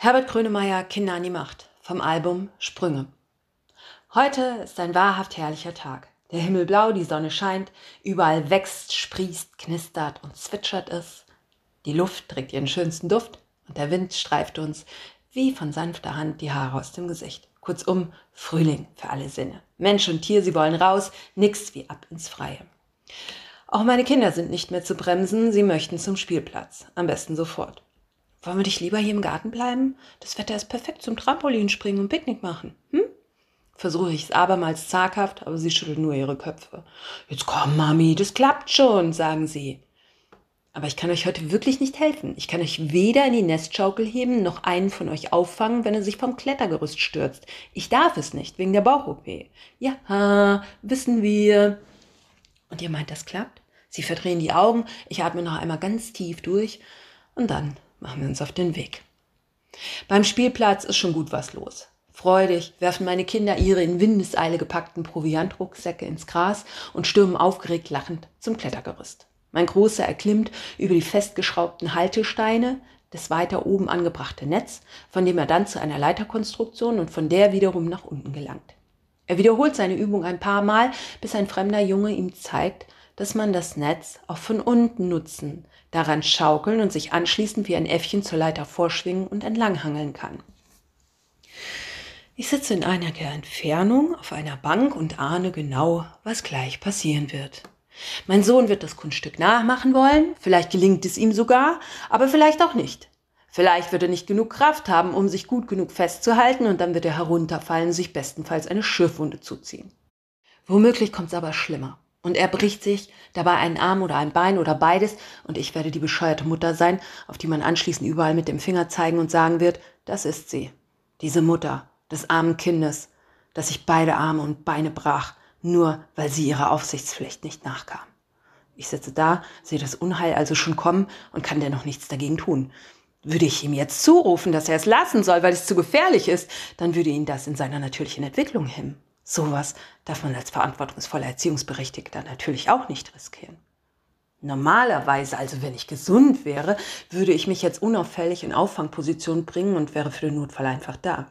Herbert Grönemeyer Kinder an die Macht vom Album Sprünge. Heute ist ein wahrhaft herrlicher Tag. Der Himmel blau, die Sonne scheint, überall wächst, sprießt, knistert und zwitschert es. Die Luft trägt ihren schönsten Duft und der Wind streift uns wie von sanfter Hand die Haare aus dem Gesicht. Kurzum, Frühling für alle Sinne. Mensch und Tier, sie wollen raus, nix wie ab ins Freie. Auch meine Kinder sind nicht mehr zu bremsen, sie möchten zum Spielplatz, am besten sofort. Wollen wir dich lieber hier im Garten bleiben? Das Wetter ist perfekt zum Trampolinspringen und Picknick machen. Hm? Versuche ich es abermals zaghaft, aber sie schüttelt nur ihre Köpfe. Jetzt komm, Mami, das klappt schon, sagen sie. Aber ich kann euch heute wirklich nicht helfen. Ich kann euch weder in die Nestschaukel heben, noch einen von euch auffangen, wenn er sich vom Klettergerüst stürzt. Ich darf es nicht, wegen der Bauch-OP. Ja, wissen wir. Und ihr meint, das klappt? Sie verdrehen die Augen, ich atme noch einmal ganz tief durch und dann machen wir uns auf den Weg. Beim Spielplatz ist schon gut was los. Freudig werfen meine Kinder ihre in Windeseile gepackten Proviantrucksäcke ins Gras und stürmen aufgeregt lachend zum Klettergerüst. Mein Großer erklimmt über die festgeschraubten Haltesteine das weiter oben angebrachte Netz, von dem er dann zu einer Leiterkonstruktion und von der wiederum nach unten gelangt. Er wiederholt seine Übung ein paar Mal, bis ein fremder Junge ihm zeigt, dass man das Netz auch von unten nutzen, daran schaukeln und sich anschließend wie ein Äffchen zur Leiter vorschwingen und entlanghangeln kann. Ich sitze in einiger Entfernung auf einer Bank und ahne genau, was gleich passieren wird. Mein Sohn wird das Kunststück nachmachen wollen, vielleicht gelingt es ihm sogar, aber vielleicht auch nicht. Vielleicht wird er nicht genug Kraft haben, um sich gut genug festzuhalten, und dann wird er herunterfallen und sich bestenfalls eine Schürfwunde zuziehen. Womöglich kommt es aber schlimmer. Und er bricht sich dabei einen Arm oder ein Bein oder beides, und ich werde die bescheuerte Mutter sein, auf die man anschließend überall mit dem Finger zeigen und sagen wird, das ist sie, diese Mutter des armen Kindes, das sich beide Arme und Beine brach, nur weil sie ihrer Aufsichtspflicht nicht nachkam. Ich sitze da, sehe das Unheil also schon kommen und kann dennoch nichts dagegen tun. Würde ich ihm jetzt zurufen, dass er es lassen soll, weil es zu gefährlich ist, dann würde ihn das in seiner natürlichen Entwicklung hemmen. Sowas darf man als verantwortungsvoller Erziehungsberechtigter natürlich auch nicht riskieren. Normalerweise, also wenn ich gesund wäre, würde ich mich jetzt unauffällig in Auffangposition bringen und wäre für den Notfall einfach da.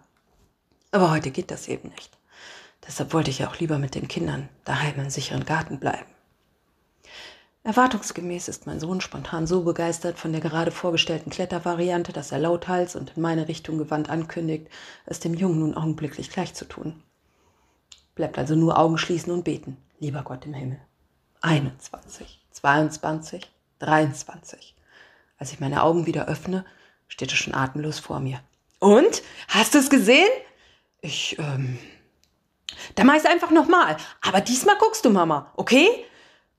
Aber heute geht das eben nicht. Deshalb wollte ich auch lieber mit den Kindern daheim im sicheren Garten bleiben. Erwartungsgemäß ist mein Sohn spontan so begeistert von der gerade vorgestellten Klettervariante, dass er lauthals und in meine Richtung gewandt ankündigt, es dem Jungen nun augenblicklich gleich zu tun. Bleibt also nur Augen schließen und beten, lieber Gott im Himmel. 21, 22, 23. Als ich meine Augen wieder öffne, steht er schon atemlos vor mir. Und? Hast du es gesehen? Ich, ähm. Dann mach ich's einfach nochmal. Aber diesmal guckst du, Mama, okay?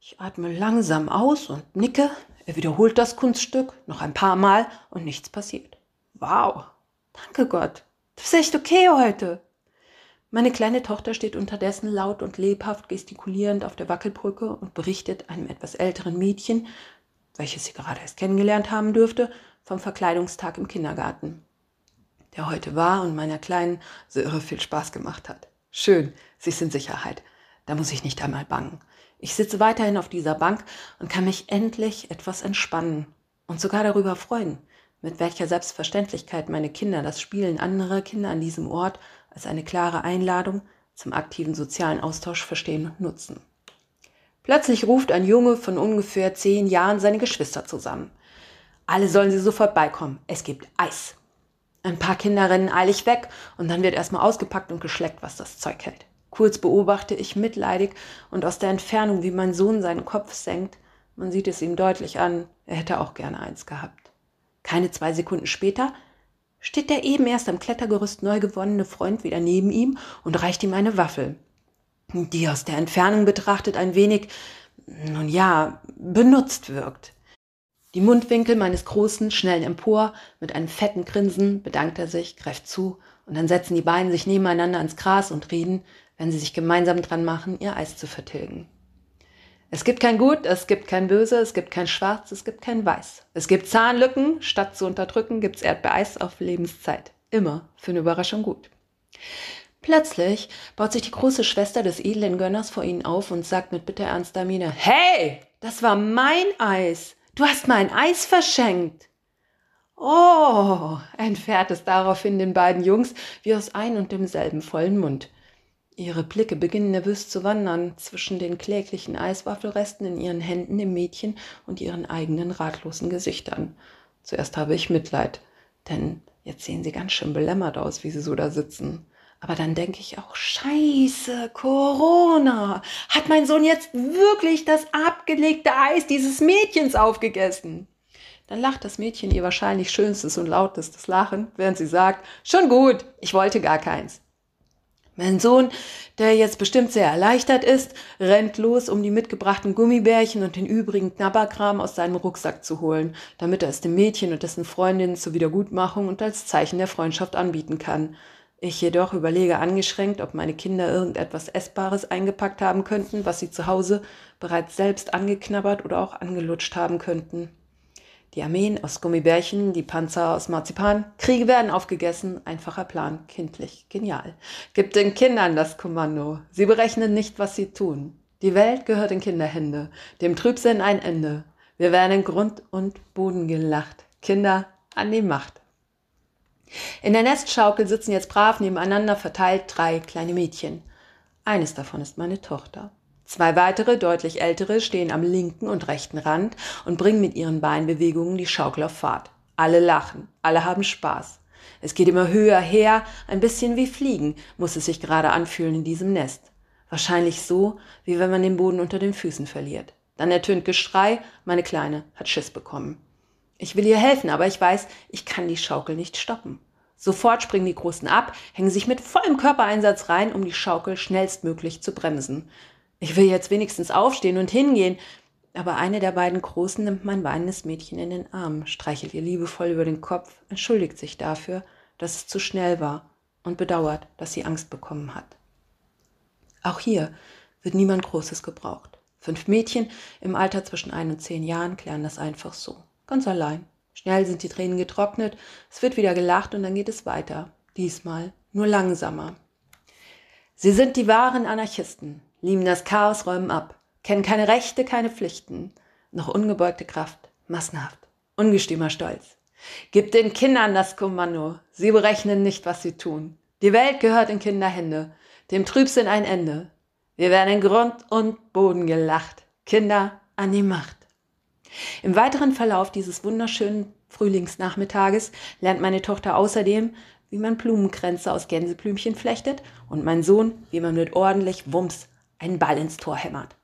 Ich atme langsam aus und nicke. Er wiederholt das Kunststück noch ein paar Mal und nichts passiert. Wow. Danke Gott. Das ist echt okay heute. Meine kleine Tochter steht unterdessen laut und lebhaft gestikulierend auf der Wackelbrücke und berichtet einem etwas älteren Mädchen, welches sie gerade erst kennengelernt haben dürfte, vom Verkleidungstag im Kindergarten, der heute war und meiner Kleinen so irre viel Spaß gemacht hat. Schön, sie ist in Sicherheit. Da muss ich nicht einmal bangen. Ich sitze weiterhin auf dieser Bank und kann mich endlich etwas entspannen und sogar darüber freuen, mit welcher Selbstverständlichkeit meine Kinder das Spielen anderer Kinder an diesem Ort als eine klare Einladung zum aktiven sozialen Austausch verstehen und nutzen. Plötzlich ruft ein Junge von ungefähr zehn Jahren seine Geschwister zusammen. Alle sollen sie sofort beikommen. Es gibt Eis. Ein paar Kinder rennen eilig weg und dann wird erstmal ausgepackt und geschleckt, was das Zeug hält. Kurz beobachte ich mitleidig und aus der Entfernung, wie mein Sohn seinen Kopf senkt. Man sieht es ihm deutlich an, er hätte auch gerne eins gehabt. Keine zwei Sekunden später steht der eben erst am Klettergerüst neu gewonnene Freund wieder neben ihm und reicht ihm eine Waffel, die aus der Entfernung betrachtet ein wenig, nun ja, benutzt wirkt. Die Mundwinkel meines Großen schnellen empor, mit einem fetten Grinsen bedankt er sich, greift zu, und dann setzen die beiden sich nebeneinander ans Gras und reden, wenn sie sich gemeinsam dran machen, ihr Eis zu vertilgen. Es gibt kein Gut, es gibt kein Böse, es gibt kein Schwarz, es gibt kein Weiß. Es gibt Zahnlücken, statt zu unterdrücken, gibt's Erdbeereis auf Lebenszeit. Immer für eine Überraschung gut. Plötzlich baut sich die große Schwester des edlen Gönners vor ihnen auf und sagt mit bitterernster Miene, Hey, das war mein Eis. Du hast mein Eis verschenkt. Oh, entfährt es daraufhin den beiden Jungs wie aus ein und demselben vollen Mund. Ihre Blicke beginnen nervös zu wandern zwischen den kläglichen Eiswaffelresten in ihren Händen im Mädchen und ihren eigenen ratlosen Gesichtern. Zuerst habe ich Mitleid, denn jetzt sehen sie ganz schön belämmert aus, wie sie so da sitzen. Aber dann denke ich auch, scheiße, Corona. Hat mein Sohn jetzt wirklich das abgelegte Eis dieses Mädchens aufgegessen? Dann lacht das Mädchen ihr wahrscheinlich schönstes und lautestes Lachen, während sie sagt, schon gut, ich wollte gar keins. Mein Sohn, der jetzt bestimmt sehr erleichtert ist, rennt los, um die mitgebrachten Gummibärchen und den übrigen Knabberkram aus seinem Rucksack zu holen, damit er es dem Mädchen und dessen Freundin zur Wiedergutmachung und als Zeichen der Freundschaft anbieten kann. Ich jedoch überlege angeschränkt, ob meine Kinder irgendetwas Essbares eingepackt haben könnten, was sie zu Hause bereits selbst angeknabbert oder auch angelutscht haben könnten. Die Armeen aus Gummibärchen, die Panzer aus Marzipan. Kriege werden aufgegessen. Einfacher Plan. Kindlich. Genial. Gibt den Kindern das Kommando. Sie berechnen nicht, was sie tun. Die Welt gehört in Kinderhände. Dem Trübsinn ein Ende. Wir werden in Grund und Boden gelacht. Kinder an die Macht. In der Nestschaukel sitzen jetzt brav nebeneinander verteilt drei kleine Mädchen. Eines davon ist meine Tochter. Zwei weitere, deutlich ältere, stehen am linken und rechten Rand und bringen mit ihren Beinbewegungen die Schaukel auf Fahrt. Alle lachen, alle haben Spaß. Es geht immer höher her, ein bisschen wie Fliegen muss es sich gerade anfühlen in diesem Nest. Wahrscheinlich so, wie wenn man den Boden unter den Füßen verliert. Dann ertönt Geschrei, meine Kleine hat Schiss bekommen. Ich will ihr helfen, aber ich weiß, ich kann die Schaukel nicht stoppen. Sofort springen die Großen ab, hängen sich mit vollem Körpereinsatz rein, um die Schaukel schnellstmöglich zu bremsen. Ich will jetzt wenigstens aufstehen und hingehen. Aber eine der beiden Großen nimmt mein weinendes Mädchen in den Arm, streichelt ihr liebevoll über den Kopf, entschuldigt sich dafür, dass es zu schnell war und bedauert, dass sie Angst bekommen hat. Auch hier wird niemand Großes gebraucht. Fünf Mädchen im Alter zwischen ein und zehn Jahren klären das einfach so. Ganz allein. Schnell sind die Tränen getrocknet, es wird wieder gelacht und dann geht es weiter. Diesmal nur langsamer. Sie sind die wahren Anarchisten, lieben das Chaos, räumen ab, kennen keine Rechte, keine Pflichten, noch ungebeugte Kraft, massenhaft, ungestümer Stolz. Gib den Kindern das Kommando, sie berechnen nicht, was sie tun. Die Welt gehört in Kinderhände, dem Trübsinn ein Ende. Wir werden in Grund und Boden gelacht, Kinder an die Macht. Im weiteren Verlauf dieses wunderschönen Frühlingsnachmittages lernt meine Tochter außerdem, wie man Blumenkränze aus Gänseblümchen flechtet und mein Sohn, wie man mit ordentlich Wumms einen Ball ins Tor hämmert.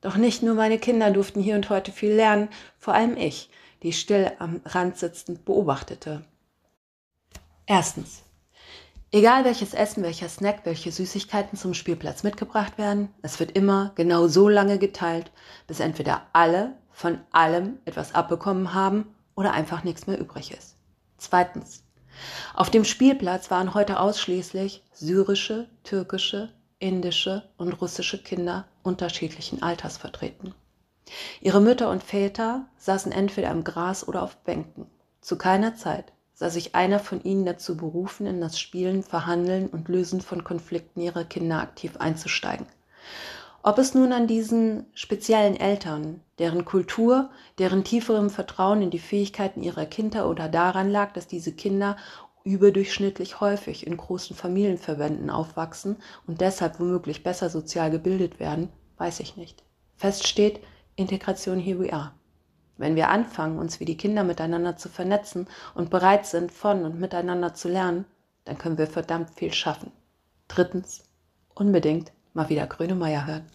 Doch nicht nur meine Kinder durften hier und heute viel lernen, vor allem ich, die still am Rand sitzend beobachtete. Erstens. Egal welches Essen, welcher Snack, welche Süßigkeiten zum Spielplatz mitgebracht werden, es wird immer genau so lange geteilt, bis entweder alle von allem etwas abbekommen haben oder einfach nichts mehr übrig ist. Zweitens. Auf dem Spielplatz waren heute ausschließlich syrische, türkische, indische und russische Kinder unterschiedlichen Alters vertreten. Ihre Mütter und Väter saßen entweder im Gras oder auf Bänken. Zu keiner Zeit sah sich einer von ihnen dazu berufen, in das Spielen, Verhandeln und Lösen von Konflikten ihrer Kinder aktiv einzusteigen. Ob es nun an diesen speziellen Eltern, deren Kultur, deren tieferem Vertrauen in die Fähigkeiten ihrer Kinder oder daran lag, dass diese Kinder überdurchschnittlich häufig in großen Familienverbänden aufwachsen und deshalb womöglich besser sozial gebildet werden, weiß ich nicht. Fest steht, Integration here we are. Wenn wir anfangen, uns wie die Kinder miteinander zu vernetzen und bereit sind, von und miteinander zu lernen, dann können wir verdammt viel schaffen. Drittens, unbedingt mal wieder Grönemeyer hören.